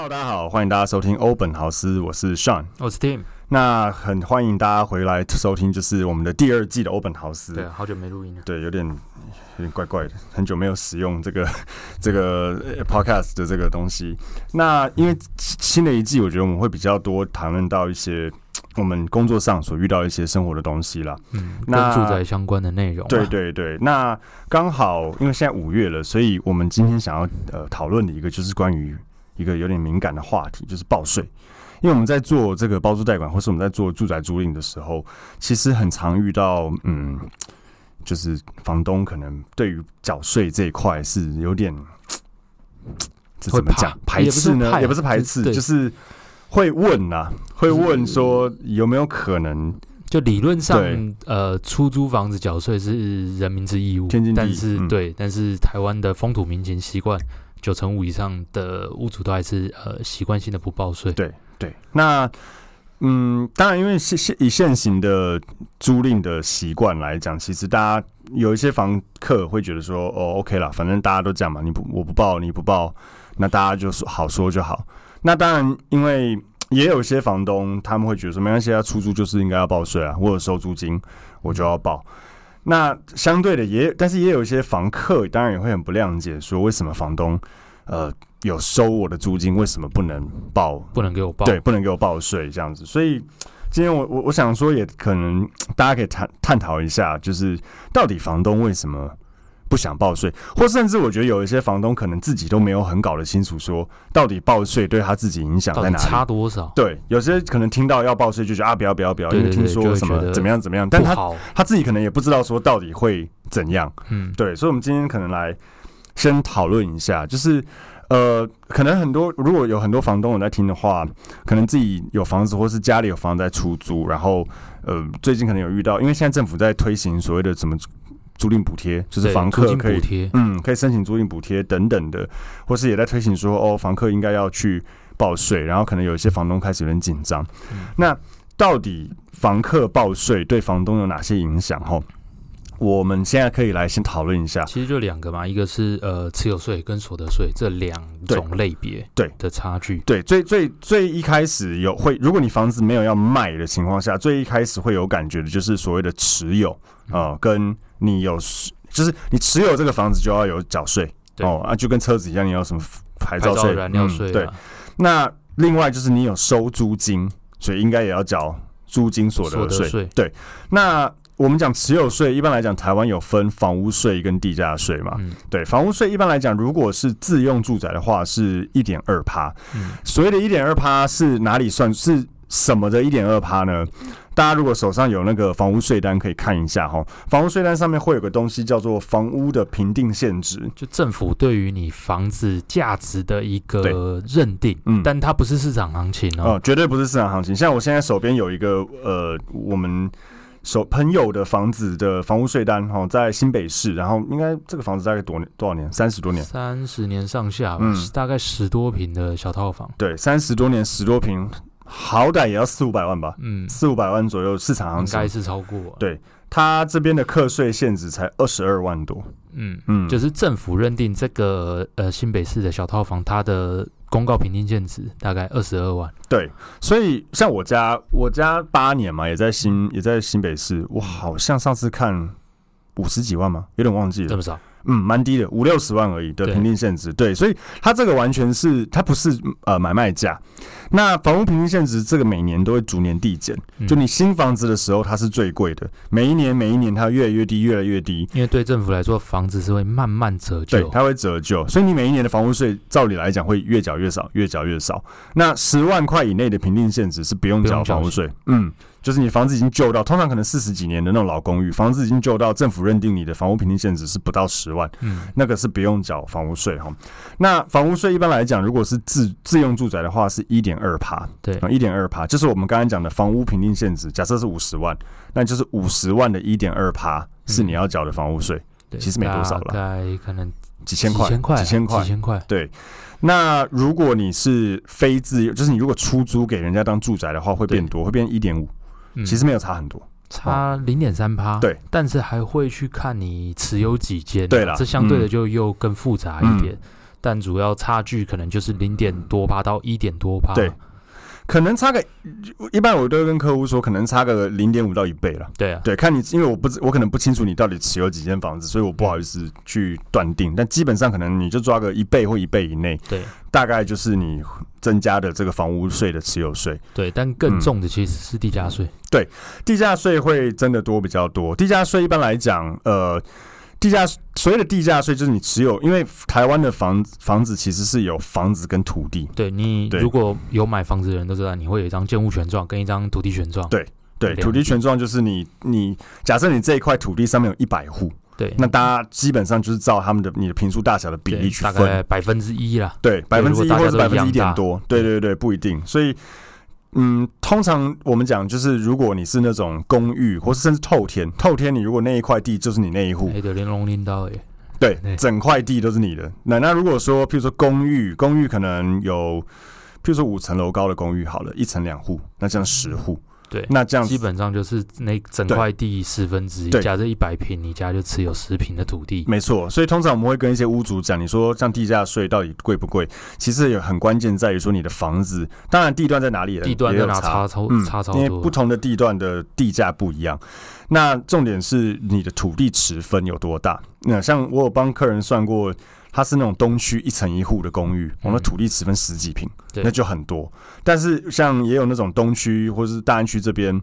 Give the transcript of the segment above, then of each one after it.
Hello，大家好，欢迎大家收听欧本豪斯，我是 Sean，我是 Tim。那很欢迎大家回来收听，就是我们的第二季的欧本豪斯。对，好久没录音了。对，有点有点怪怪的，很久没有使用这个 这个 podcast 的这个东西。那因为新的一季，我觉得我们会比较多谈论到一些 我们工作上所遇到一些生活的东西啦。嗯，跟住宅相关的内容。对对对，那刚好因为现在五月了，所以我们今天想要呃讨论的一个就是关于一个有点敏感的话题，就是报税。因为我们在做这个包租代管，或是我们在做住宅租赁的时候，其实很常遇到，嗯，就是房东可能对于缴税这一块是有点，这怎么讲排斥呢？也不是排斥，就是会问呐，会问说有没有可能？就理论上，呃，出租房子缴税是人民之义务，天经地义，但是对，但是台湾的风土民情习惯，九成五以上的屋主都还是呃习惯性的不报税，对。对，那嗯，当然，因为现现以现行的租赁的习惯来讲，其实大家有一些房客会觉得说，哦，OK 啦，反正大家都这样嘛，你不我不报你不报，那大家就说好说就好。那当然，因为也有些房东他们会觉得说，没关系，要出租就是应该要报税啊，我有收租金我就要报。那相对的也，但是也有一些房客当然也会很不谅解，说为什么房东呃。有收我的租金，为什么不能报？不能给我报？对，不能给我报税这样子。所以今天我我我想说，也可能 大家可以探探讨一下，就是到底房东为什么不想报税，或甚至我觉得有一些房东可能自己都没有很搞得清楚，说到底报税对他自己影响在哪里，差多少？对，有些可能听到要报税就觉得啊，不要不要不要，因为听说什么怎么样怎么样，但他他自己可能也不知道说到底会怎样。嗯，对，所以我们今天可能来先讨论一下，就是。呃，可能很多如果有很多房东有在听的话，可能自己有房子或是家里有房子在出租，然后呃，最近可能有遇到，因为现在政府在推行所谓的什么租赁补贴，就是房客可以嗯可以申请租赁补贴等等的，或是也在推行说哦，房客应该要去报税，然后可能有一些房东开始有点紧张。嗯、那到底房客报税对房东有哪些影响？哈？我们现在可以来先讨论一下，其实就两个嘛，一个是呃持有税跟所得税这两种类别对的差距。对，最最最一开始有会，如果你房子没有要卖的情况下，最一开始会有感觉的就是所谓的持有啊、呃，跟你有就是你持有这个房子就要有缴税哦啊，就跟车子一样，你要什么牌照税、燃料税、嗯。对，那另外就是你有收租金，所以应该也要缴租金所得税。对，那。我们讲持有税，一般来讲，台湾有分房屋税跟地价税嘛。嗯、对，房屋税一般来讲，如果是自用住宅的话，是一点二趴。所谓的一点二趴是哪里算？是什么的一点二趴呢？大家如果手上有那个房屋税单，可以看一下哈。房屋税单上面会有个东西叫做房屋的评定限值，就政府对于你房子价值的一个认定。嗯，但它不是市场行情哦，哦，绝对不是市场行情。像我现在手边有一个呃，我们。手朋友的房子的房屋税单哈，在新北市，然后应该这个房子大概多多少年？三十多年，三十年上下吧，嗯，大概十多平的小套房。对，三十多年十多坪，好歹也要四五百万吧？嗯，四五百万左右，市场行情应该是超过。对，他这边的课税限值才二十二万多。嗯嗯，就是政府认定这个呃新北市的小套房，它的。公告评定现值大概二十二万，对，所以像我家，我家八年嘛，也在新也在新北市，我好像上次看五十几万吗？有点忘记了，这么少？嗯，蛮低的，五六十万而已的评定限值，对，对，所以它这个完全是它不是呃买卖价。那房屋评定限值这个每年都会逐年递减，就你新房子的时候它是最贵的，每一年每一年它越来越低，越来越低。因为对政府来说，房子是会慢慢折旧，对，它会折旧，所以你每一年的房屋税照理来讲会越缴越少，越缴越少。那十万块以内的评定限值是不用缴房屋税，嗯。就是你房子已经旧到，通常可能四十几年的那种老公寓，房子已经旧到政府认定你的房屋评定限值是不到十万，嗯，那个是不用缴房屋税哈。那房屋税一般来讲，如果是自自用住宅的话，是一点二趴，对，一点二趴，就是我们刚才讲的房屋评定限值，假设是五十万，那就是五十万的一点二趴是你要缴的房屋税，对，其实没多少了，大概可能几千块，几千块，几千块，几千块，对。那如果你是非自用，就是你如果出租给人家当住宅的话，会变多，会变一点五。其实没有差很多，差零点三趴。对，但是还会去看你持有几间。对了，这相对的就又更复杂一点。但主要差距可能就是零点多趴到一点多趴。对。可能差个，一般我都会跟客户说，可能差个零点五到一倍了。对啊，对，看你，因为我不知，我可能不清楚你到底持有几间房子，所以我不好意思去断定。但基本上可能你就抓个一倍或一倍以内，对，大概就是你增加的这个房屋税的持有税。对，但更重的其实是地价税。嗯。对，地价税会真的多比较多。地价税一般来讲，呃。地价所谓的地价税就是你持有，因为台湾的房房子其实是有房子跟土地。对，你如果有买房子的人都知道，你会有一张建物权状跟一张土地权状。对对，土地权状就是你你假设你这一块土地上面有一百户，对，那大家基本上就是照他们的你的平数大小的比例去分，大概百分之一啦。对，百分之一或者是百分之一点多。对对对，不一定，所以。嗯，通常我们讲就是，如果你是那种公寓，或是甚至透天，透天你如果那一块地就是你那一户，对，整块地都是你的。那那如果说，譬如说公寓，公寓可能有，譬如说五层楼高的公寓，好了，一层两户，那这样十户。对，那这样基本上就是那整块地十分之一，假设一百平，你家就持有十平的土地。没错，所以通常我们会跟一些屋主讲，你说像地价税到底贵不贵？其实也很关键在于说你的房子，当然地段在哪里，地段在哪差超差超多，因为不同的地段的地价不一样。那重点是你的土地持分有多大？那像我有帮客人算过。它是那种东区一层一户的公寓，我们土地持分十几平，那就很多。但是像也有那种东区或者是大安区这边，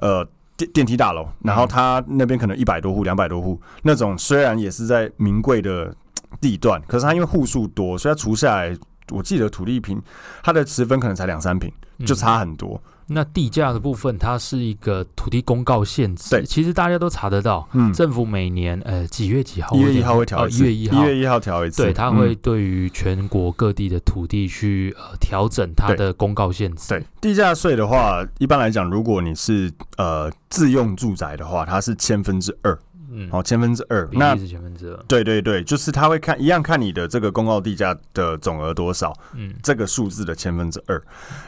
呃，电电梯大楼，然后它那边可能一百多户、两百多户那种，虽然也是在名贵的地段，可是它因为户数多，所以它除下来，我记得土地平它的持分可能才两三平，就差很多。那地价的部分，它是一个土地公告限制。对，其实大家都查得到。嗯，政府每年呃几月几号？一月一号会调一次。一月一号，一月一号调一次。对，它会对于全国各地的土地去呃调整它的公告限制。对，地价税的话，一般来讲，如果你是呃自用住宅的话，它是千分之二。嗯，好，千分之二，那是千分之二。对对对，就是他会看一样看你的这个公告地价的总额多少，嗯，这个数字的千分之二。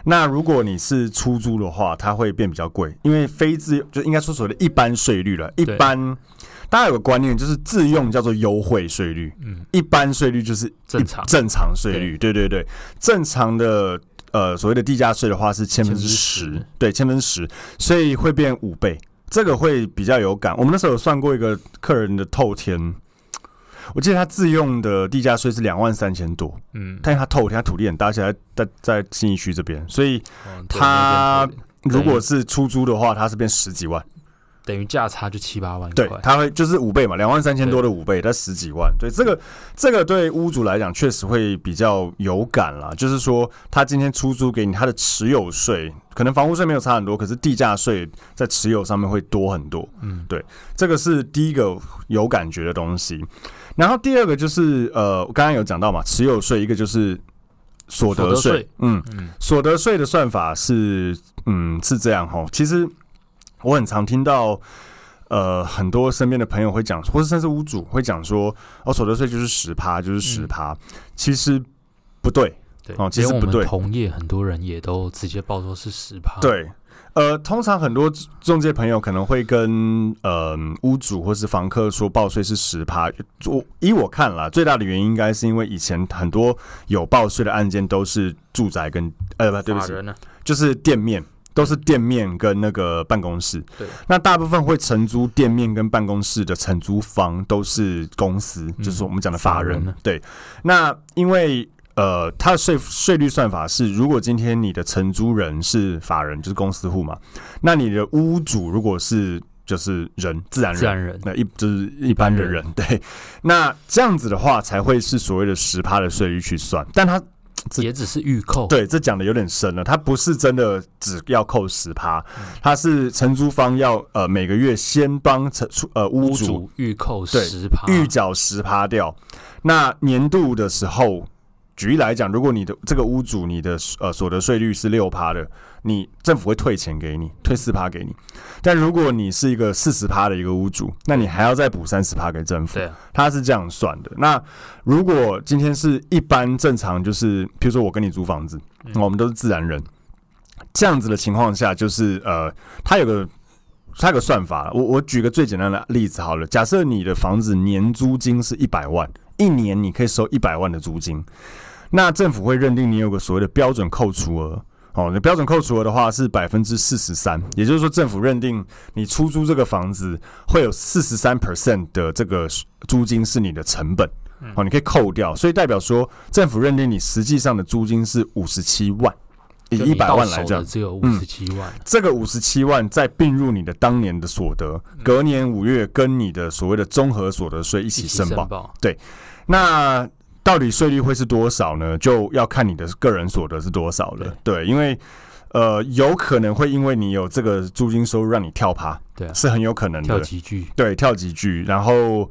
那如果你是出租的话，它会变比较贵，因为非自用就应该说所谓的一般税率了。一般大家有个观念，就是自用叫做优惠税率，嗯，一般税率就是正常。正常税率。对。对对，正常的呃所谓的地价税的话是千分之十，对，千分之十，所以会变五倍。这个会比较有感。我们那时候有算过一个客人的透天，我记得他自用的地价税是两万三千多，嗯，但是他透天他土地很大，而且在在新义区这边，所以他如果是出租的话，他是变十几万。等于价差就七八万块，对，他会就是五倍嘛，两万三千多的五倍，他十几万，对，这个这个对屋主来讲确实会比较有感啦。就是说他今天出租给你，他的持有税可能房屋税没有差很多，可是地价税在持有上面会多很多，嗯，对，这个是第一个有感觉的东西。然后第二个就是呃，我刚刚有讲到嘛，持有税一个就是所得税，嗯嗯，所得税的算法是嗯是这样哈，其实。我很常听到，呃，很多身边的朋友会讲，或者甚至屋主会讲说，哦，所得税就是十趴，就是十趴，嗯。其实不对，对哦，其实不对。同业很多人也都直接报说是十趴。对，呃，通常很多中介朋友可能会跟呃屋主或是房客说报税是十趴。我依我看啦，最大的原因应该是因为以前很多有报税的案件都是住宅跟呃不对不起，就是店面。都是店面跟那个办公室，对，那大部分会承租店面跟办公室的承租方都是公司，嗯、就是我们讲的法人，法人。对，那因为呃，它的税税率算法是，如果今天你的承租人是法人，就是公司户嘛，那你的屋主如果是就是人自然人，自然人，那一就是一般的人，对，那这样子的话才会是所谓的十趴的税率去算，但它。也只是预扣，对，这讲的有点深了。它不是真的只要扣十趴，它是承租方要呃每个月先帮承呃屋主预扣十趴，预缴十趴掉。那年度的时候，举例来讲，如果你的这个屋主你的呃所得税率是六趴的。你政府会退钱给你，退四趴给你。但如果你是一个四十趴的一个屋主，那你还要再补三十趴给政府。对，他是这样算的。那如果今天是一般正常，就是比如说我跟你租房子，我们都是自然人，这样子的情况下，就是呃，他有个他有个算法。我我举个最简单的例子好了，假设你的房子年租金是一百万。一年你可以收一百万的租金，那政府会认定你有个所谓的标准扣除额。哦，那标准扣除额的话是百分之四十三，也就是说政府认定你出租这个房子会有四十三 percent 的这个租金是你的成本，哦，你可以扣掉，所以代表说政府认定你实际上的租金是五十七万，以一百万来讲。只有五十七万，嗯，这个五十七万再并入你的当年的所得，隔年五月跟你的所谓的综合所得税一起申报，对，那。到底税率会是多少呢？就要看你的个人所得是多少了。对，对，因为呃，有可能会因为你有这个租金收入让你跳趴，对、啊，是很有可能的。跳级距，对，跳级距。然后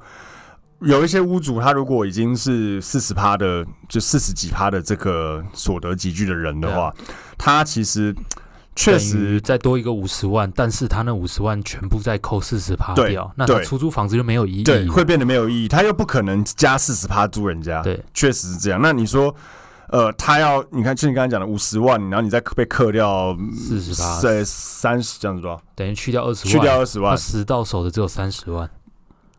有一些屋主，他如果已经是四十趴的，就四十几趴的这个所得集聚的人的话，啊、他其实。确实，再多一个五十万，但是他那五十万全部再扣四十趴掉，那他出租房子就没有意义，对，会变得没有意义。他又不可能加四十趴租人家，对，确实是这样。那你说，呃，他要你看，就你刚才讲的五十万，然后你再被扣掉四十趴，对，三十这样子多少？等于去掉二十万，去掉二十万，实到手的只有三十万。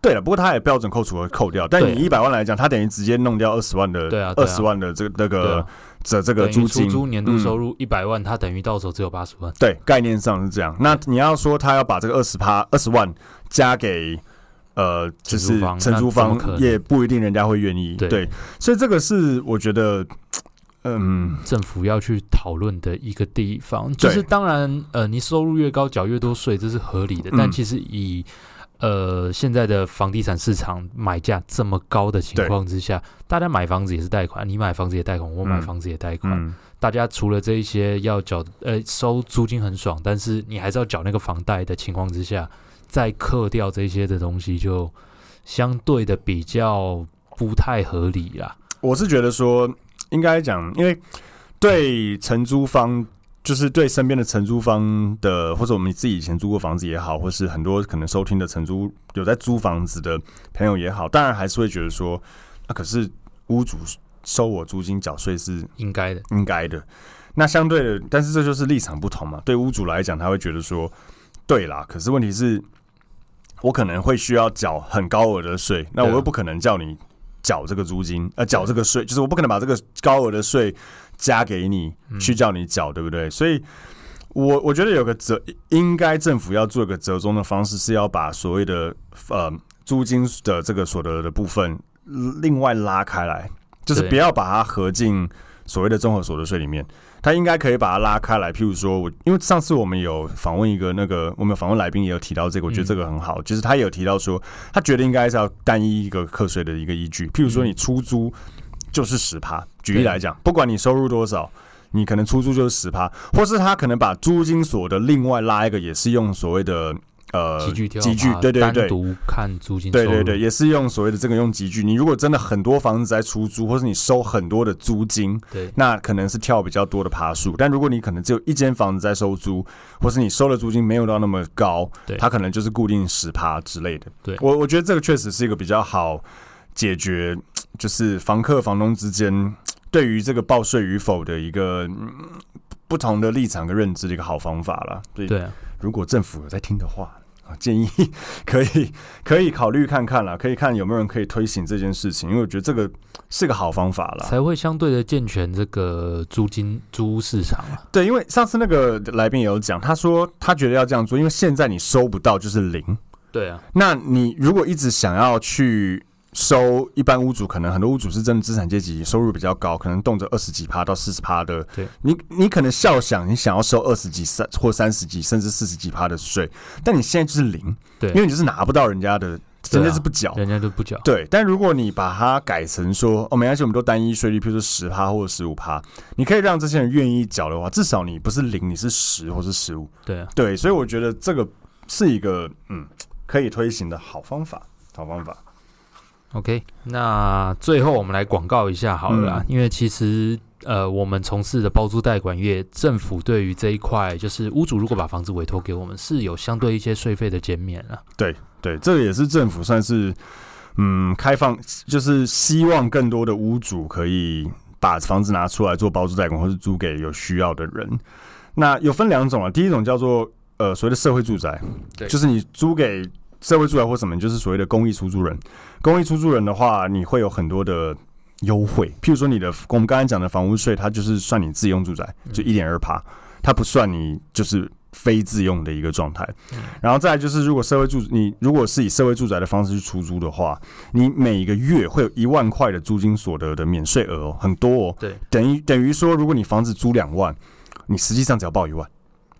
对了，不过他也标准扣除和扣掉，但你一百万来讲，他等于直接弄掉二十万的，对啊，二十万的这个那个。这这个租金，出租年度收入一百万，他等于到手只有八十万。对，概念上是这样。那你要说他要把这个二十趴二十万加给呃，就是承租方，也不一定人家会愿意。对，所以这个是我觉得，嗯，政府要去讨论的一个地方。就是当然，呃，你收入越高，缴越多税，这是合理的。但其实以呃，现在的房地产市场买价这么高的情况之下，大家买房子也是贷款，你买房子也贷款，我买房子也贷款。嗯嗯、大家除了这一些要缴，呃，收租金很爽，但是你还是要缴那个房贷的情况之下，再扣掉这些的东西，就相对的比较不太合理啦。我是觉得说，应该讲，因为对承租方。就是对身边的承租方的，或者我们自己以前租过房子也好，或是很多可能收听的承租有在租房子的朋友也好，当然还是会觉得说，那、啊、可是屋主收我租金缴税是应该的，应该的。那相对的，但是这就是立场不同嘛。对屋主来讲，他会觉得说，对啦。可是问题是，我可能会需要缴很高额的税，那我又不可能叫你缴这个租金，呃，缴这个税，就是我不可能把这个高额的税。加给你去叫你缴，对不对？所以，我我觉得有个折，应该政府要做一个折中的方式，是要把所谓的呃租金的这个所得的部分另外拉开来，就是不要把它合进所谓的综合所得税里面。他应该可以把它拉开来。譬如说，我因为上次我们有访问一个那个，我们访问来宾也有提到这个，我觉得这个很好，就是他也有提到说，他觉得应该是要单一一个课税的一个依据。譬如说，你出租。就是十趴。举例来讲，不管你收入多少，你可能出租就是十趴，或是他可能把租金所得另外拉一个，也是用所谓的呃集聚集聚，对对对，单独看租金，对对对，也是用所谓的这个用集聚。你如果真的很多房子在出租，或是你收很多的租金，对，那可能是跳比较多的爬数。但如果你可能只有一间房子在收租，或是你收的租金没有到那么高，对，它可能就是固定十趴之类的。对，我我觉得这个确实是一个比较好解决。就是房客、房东之间对于这个报税与否的一个不同的立场跟认知的一个好方法了。对，如果政府有在听的话，建议 可以可以考虑看看了，可以看有没有人可以推行这件事情，因为我觉得这个是个好方法了，才会相对的健全这个租金租屋市场啊。对，因为上次那个来宾也有讲，他说他觉得要这样做，因为现在你收不到就是零。对啊，那你如果一直想要去。收一般屋主，可能很多屋主是真的资产阶级，收入比较高，可能动辄二十几趴到四十趴的。对，你你可能笑想你想要收二十几三或三十几甚至四十几趴的税，但你现在就是零，对，因为你就是拿不到人家的，人家是不缴，人家都不缴。对，但如果你把它改成说哦，没关系，我们都单一税率，譬如说十趴或者十五趴，你可以让这些人愿意缴的话，至少你不是零，你是十或是十五。对啊，对，所以我觉得这个是一个嗯可以推行的好方法，好方法。OK，那最后我们来广告一下好了啦，嗯、因为其实呃，我们从事的包租代管业，政府对于这一块，就是屋主如果把房子委托给我们，是有相对一些税费的减免啊。对对，这个也是政府算是嗯开放，就是希望更多的屋主可以把房子拿出来做包租代管，或是租给有需要的人。那有分两种啊，第一种叫做呃所谓的社会住宅，对，就是你租给。社会住宅或什么，就是所谓的公益出租人。公益出租人的话，你会有很多的优惠，譬如说你的我们刚才讲的房屋税，它就是算你自用住宅，就一点二趴，它不算你就是非自用的一个状态。然后再来就是，如果社会住你如果是以社会住宅的方式去出租的话，你每一个月会有一万块的租金所得的免税额哦，很多哦。对，等于等于说，如果你房子租两万，你实际上只要报一万。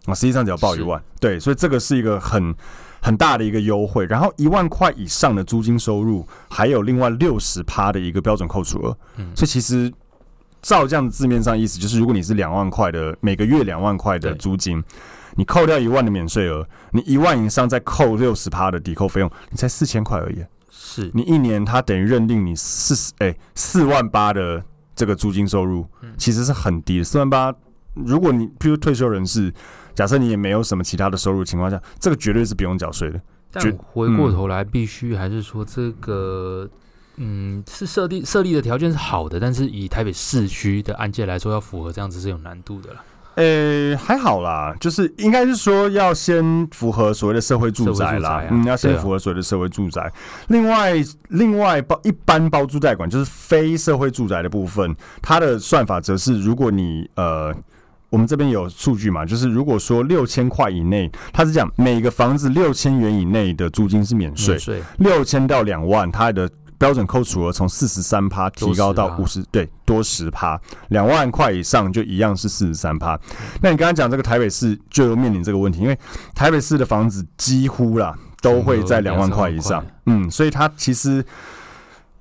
啊，实际上只要报一万，对，所以这个是一个很很大的一个优惠。然后一万块以上的租金收入，还有另外六十趴的一个标准扣除额。嗯，所以其实照这样的字面上意思，就是如果你是两万块的每个月两万块的租金，你扣掉一万的免税额，你一万以上再扣六十趴的抵扣费用，你才四千块而已。是你一年，他等于认定你四十哎四万八的这个租金收入，其实是很低的。四万八，如果你譬如退休人士。假设你也没有什么其他的收入情况下，这个绝对是不用缴税的。但回过头来，必须还是说这个，嗯，嗯是设立设立的条件是好的，但是以台北市区的案件来说，要符合这样子是有难度的啦。呃、欸，还好啦，就是应该是说要先符合所谓的社会住宅啦，宅啊、嗯，要先符合所谓的社会住宅。啊、另外，另外包一般包租代管就是非社会住宅的部分，它的算法则是如果你呃。我们这边有数据嘛？就是如果说六千块以内，它是讲每个房子六千元以内的租金是免税，六千到两万，它的标准扣除额从四十三趴提高到五十，对，多十趴。两万块以上就一样是四十三趴。那你刚刚讲这个台北市就有面临这个问题，因为台北市的房子几乎啦都会在两万块以上，嗯，所以它其实。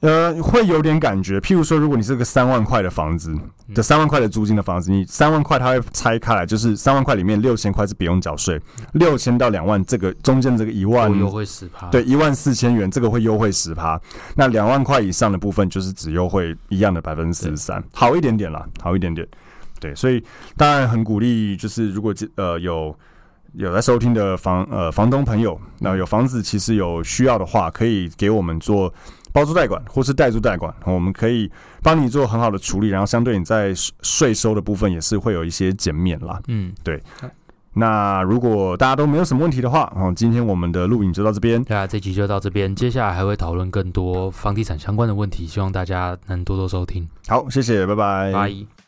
呃，会有点感觉。譬如说，如果你是个三万块的房子的三万块的租金的房子，你三万块它会拆开来，就是三万块里面六千块是不用缴税，六千到两万这个中间这个一万优惠十趴，对，一万四千元这个会优惠十趴。那两万块以上的部分就是只优惠一样的百分之四十三，好一点点啦，好一点点。对，所以当然很鼓励，就是如果呃有有在收听的房呃房东朋友，那有房子其实有需要的话，可以给我们做。包租代管或是代租代管，我们可以帮你做很好的处理，然后相对你在税收的部分也是会有一些减免啦。嗯，对。那如果大家都没有什么问题的话，哦，今天我们的录影就到这边。对啊，这集就到这边，接下来还会讨论更多房地产相关的问题，希望大家能多多收听。好，谢谢，拜拜。拜。